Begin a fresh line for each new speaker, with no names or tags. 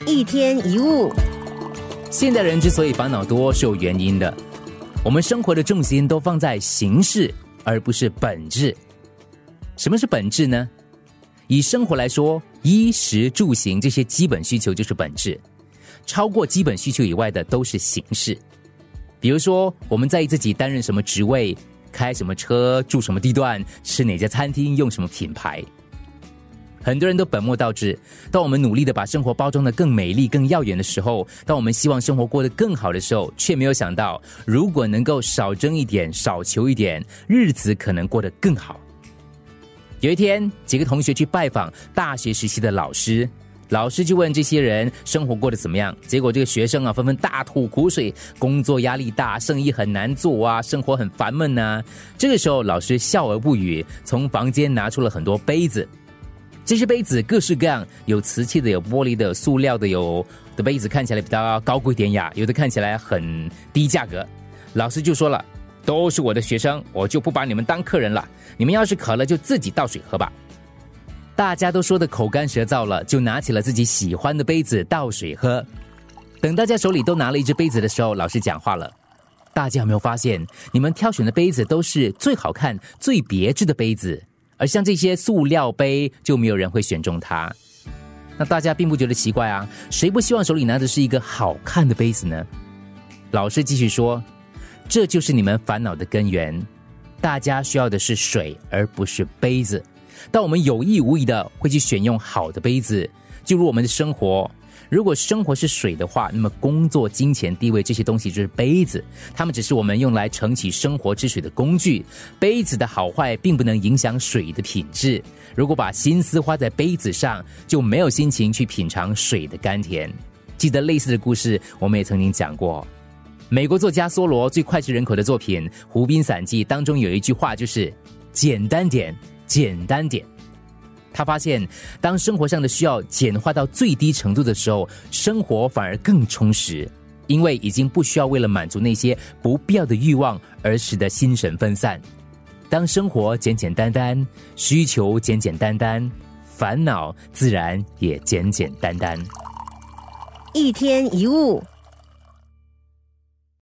一天一物，
现代人之所以烦恼多是有原因的。我们生活的重心都放在形式，而不是本质。什么是本质呢？以生活来说，衣食住行这些基本需求就是本质，超过基本需求以外的都是形式。比如说，我们在意自己担任什么职位、开什么车、住什么地段、吃哪家餐厅、用什么品牌。很多人都本末倒置。当我们努力的把生活包装的更美丽、更耀眼的时候，当我们希望生活过得更好的时候，却没有想到，如果能够少争一点、少求一点，日子可能过得更好。有一天，几个同学去拜访大学时期的老师，老师就问这些人生活过得怎么样。结果这个学生啊，纷纷大吐苦水，工作压力大，生意很难做啊，生活很烦闷呐。这个时候，老师笑而不语，从房间拿出了很多杯子。这些杯子各式各样，有瓷器的，有玻璃的，塑料的，有的杯子看起来比较高贵典雅，有的看起来很低价格。老师就说了，都是我的学生，我就不把你们当客人了。你们要是渴了，就自己倒水喝吧。大家都说的口干舌燥了，就拿起了自己喜欢的杯子倒水喝。等大家手里都拿了一只杯子的时候，老师讲话了：大家有没有发现，你们挑选的杯子都是最好看、最别致的杯子？而像这些塑料杯，就没有人会选中它。那大家并不觉得奇怪啊，谁不希望手里拿的是一个好看的杯子呢？老师继续说，这就是你们烦恼的根源。大家需要的是水，而不是杯子。当我们有意无意的会去选用好的杯子，就如我们的生活。如果生活是水的话，那么工作、金钱、地位这些东西就是杯子，它们只是我们用来盛起生活之水的工具。杯子的好坏并不能影响水的品质。如果把心思花在杯子上，就没有心情去品尝水的甘甜。记得类似的故事，我们也曾经讲过。美国作家梭罗最脍炙人口的作品《湖滨散记》当中有一句话，就是“简单点，简单点”。他发现，当生活上的需要简化到最低程度的时候，生活反而更充实，因为已经不需要为了满足那些不必要的欲望而使得心神分散。当生活简简单单，需求简简单单，烦恼自然也简简单单。
一天一物。